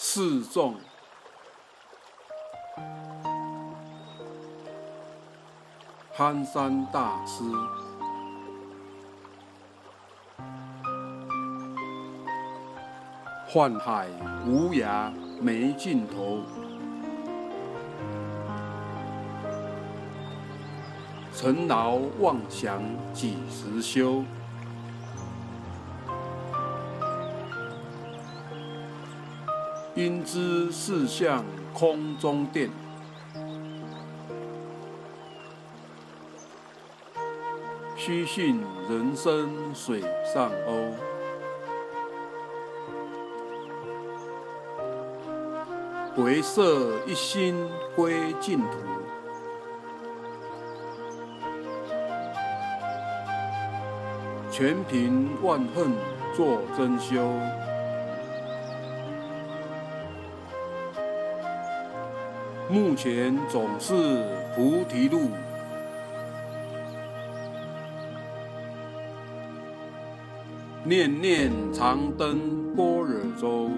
示众，憨山大师，幻海无涯没尽头，尘劳妄想几时休？应知四相空中殿，须信人生水上鸥。唯设一心归净土，全凭万恨作真修。目前总是菩提路，念念长登般若舟。